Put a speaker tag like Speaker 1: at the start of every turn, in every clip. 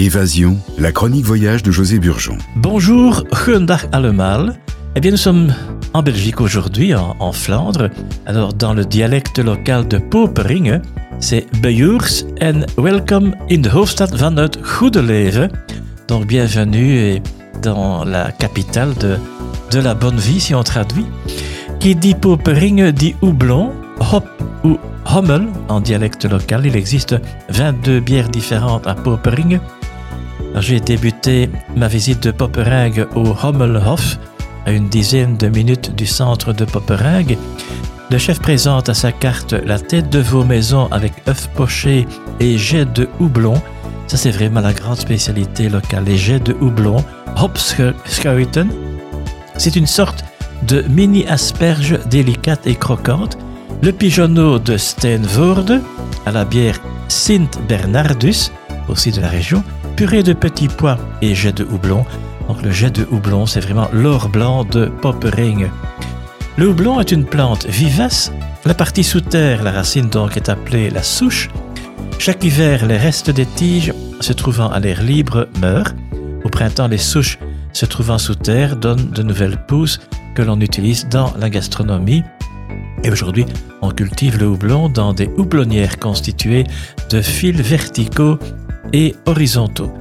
Speaker 1: Évasion, la chronique voyage de José Burgeon.
Speaker 2: Bonjour, goedendag allemaal. Eh bien, nous sommes en Belgique aujourd'hui, en, Flandre. Alors, dans le dialecte local de Poperinge, c'est Bejours en welcome in de hoofdstad van het goede leven. Donc, bienvenue dans la capitale de, de la bonne vie, si on traduit. Qui dit Poperinge dit houblon, hop ou Hommel en dialecte local. Il existe 22 bières différentes à Poperinge. J'ai débuté ma visite de Poperinge au Hommelhof, à une dizaine de minutes du centre de Poperinge. Le chef présente à sa carte la tête de vos maisons avec œufs pochés et jets de houblon. Ça, c'est vraiment la grande spécialité locale, les jets de houblon. Hopschuiten. C'est une sorte de mini asperge délicate et croquante le pigeonneau de Steenvoorde à la bière Sint Bernardus, aussi de la région, purée de petits pois et jet de houblon. Donc le jet de houblon, c'est vraiment l'or blanc de Poppering. Le houblon est une plante vivace. La partie sous terre, la racine donc, est appelée la souche. Chaque hiver, les restes des tiges se trouvant à l'air libre meurent. Au printemps, les souches se trouvant sous terre donnent de nouvelles pousses que l'on utilise dans la gastronomie et aujourd'hui, on cultive le houblon dans des houblonnières constituées de fils verticaux et horizontaux.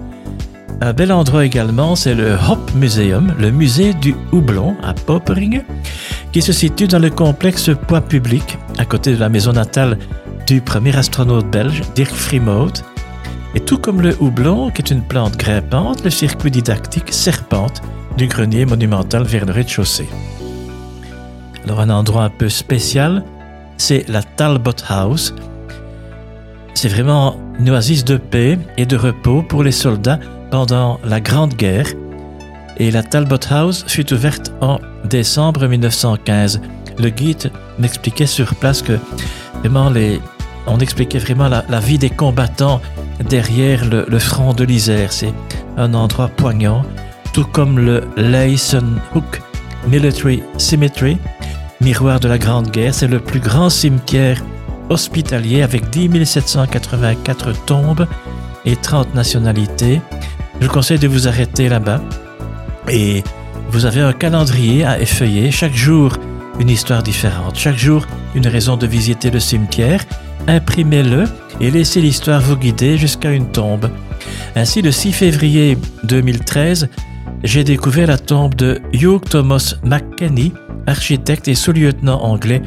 Speaker 2: Un bel endroit également, c'est le Hop Museum, le musée du houblon à Popering, qui se situe dans le complexe Poids Public, à côté de la maison natale du premier astronaute belge, Dirk Frimoud. Et tout comme le houblon, qui est une plante grimpante, le circuit didactique serpente du grenier monumental vers le rez-de-chaussée. Alors un endroit un peu spécial, c'est la Talbot House. C'est vraiment une oasis de paix et de repos pour les soldats pendant la Grande Guerre. Et la Talbot House fut ouverte en décembre 1915. Le guide m'expliquait sur place que vraiment les, on expliquait vraiment la, vie des combattants derrière le, le front de l'Isère. C'est un endroit poignant, tout comme le Hook Military Cemetery, Miroir de la Grande Guerre, c'est le plus grand cimetière hospitalier avec 10 784 tombes et 30 nationalités. Je vous conseille de vous arrêter là-bas. Et vous avez un calendrier à effeuiller. Chaque jour, une histoire différente. Chaque jour, une raison de visiter le cimetière. Imprimez-le et laissez l'histoire vous guider jusqu'à une tombe. Ainsi, le 6 février 2013, j'ai découvert la tombe de Hugh Thomas McKenney, architecte et sous-lieutenant anglais,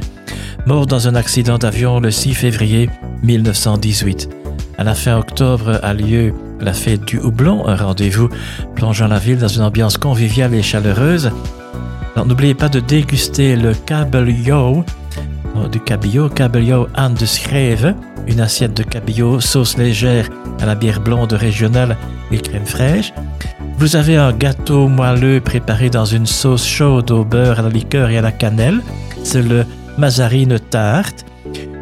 Speaker 2: mort dans un accident d'avion le 6 février 1918. À la fin octobre a lieu la fête du houblon, un rendez-vous plongeant la ville dans une ambiance conviviale et chaleureuse. N'oubliez pas de déguster le kabeljauw, euh, du cabillaud, kabeljauw aan de Schreve, une assiette de cabillaud, sauce légère à la bière blonde régionale et crème fraîche. Vous avez un gâteau moelleux préparé dans une sauce chaude au beurre, à la liqueur et à la cannelle. C'est le mazarine tarte,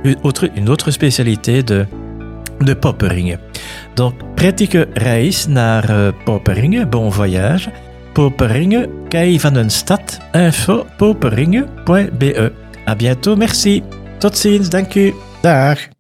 Speaker 2: une autre, une autre spécialité de, de Poppering. Donc, prettige reis naar uh. Bon voyage. Popperingen, Kei van een stad. Info popperingen.be. À bientôt, merci. Tot ziens, dank u. Dag.